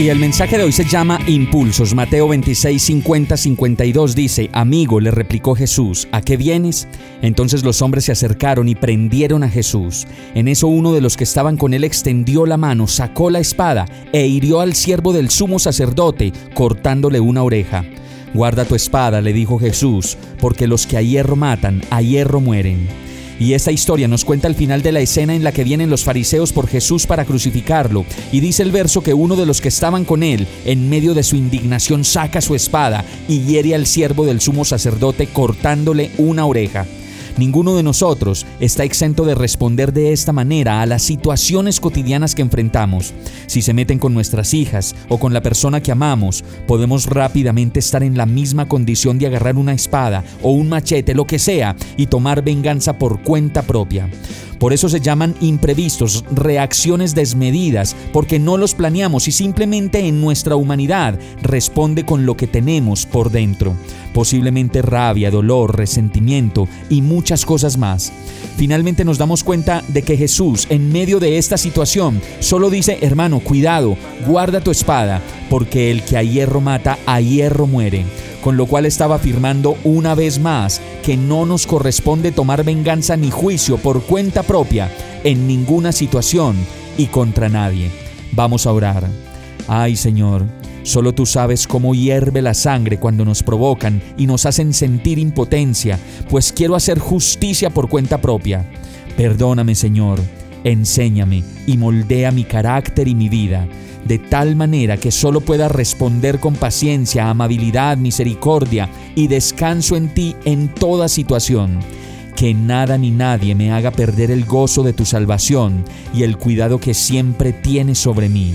Y el mensaje de hoy se llama Impulsos. Mateo 26, 50, 52 dice, Amigo, le replicó Jesús, ¿a qué vienes? Entonces los hombres se acercaron y prendieron a Jesús. En eso uno de los que estaban con él extendió la mano, sacó la espada e hirió al siervo del sumo sacerdote, cortándole una oreja. Guarda tu espada, le dijo Jesús, porque los que a hierro matan, a hierro mueren. Y esta historia nos cuenta el final de la escena en la que vienen los fariseos por Jesús para crucificarlo. Y dice el verso que uno de los que estaban con él, en medio de su indignación, saca su espada y hiere al siervo del sumo sacerdote cortándole una oreja. Ninguno de nosotros está exento de responder de esta manera a las situaciones cotidianas que enfrentamos. Si se meten con nuestras hijas o con la persona que amamos, podemos rápidamente estar en la misma condición de agarrar una espada o un machete, lo que sea, y tomar venganza por cuenta propia. Por eso se llaman imprevistos, reacciones desmedidas, porque no los planeamos y simplemente en nuestra humanidad responde con lo que tenemos por dentro. Posiblemente rabia, dolor, resentimiento y muchas cosas más. Finalmente nos damos cuenta de que Jesús, en medio de esta situación, solo dice, hermano, cuidado, guarda tu espada, porque el que a hierro mata, a hierro muere con lo cual estaba afirmando una vez más que no nos corresponde tomar venganza ni juicio por cuenta propia en ninguna situación y contra nadie. Vamos a orar. Ay Señor, solo tú sabes cómo hierve la sangre cuando nos provocan y nos hacen sentir impotencia, pues quiero hacer justicia por cuenta propia. Perdóname Señor, enséñame y moldea mi carácter y mi vida de tal manera que solo pueda responder con paciencia, amabilidad, misericordia y descanso en ti en toda situación. Que nada ni nadie me haga perder el gozo de tu salvación y el cuidado que siempre tienes sobre mí.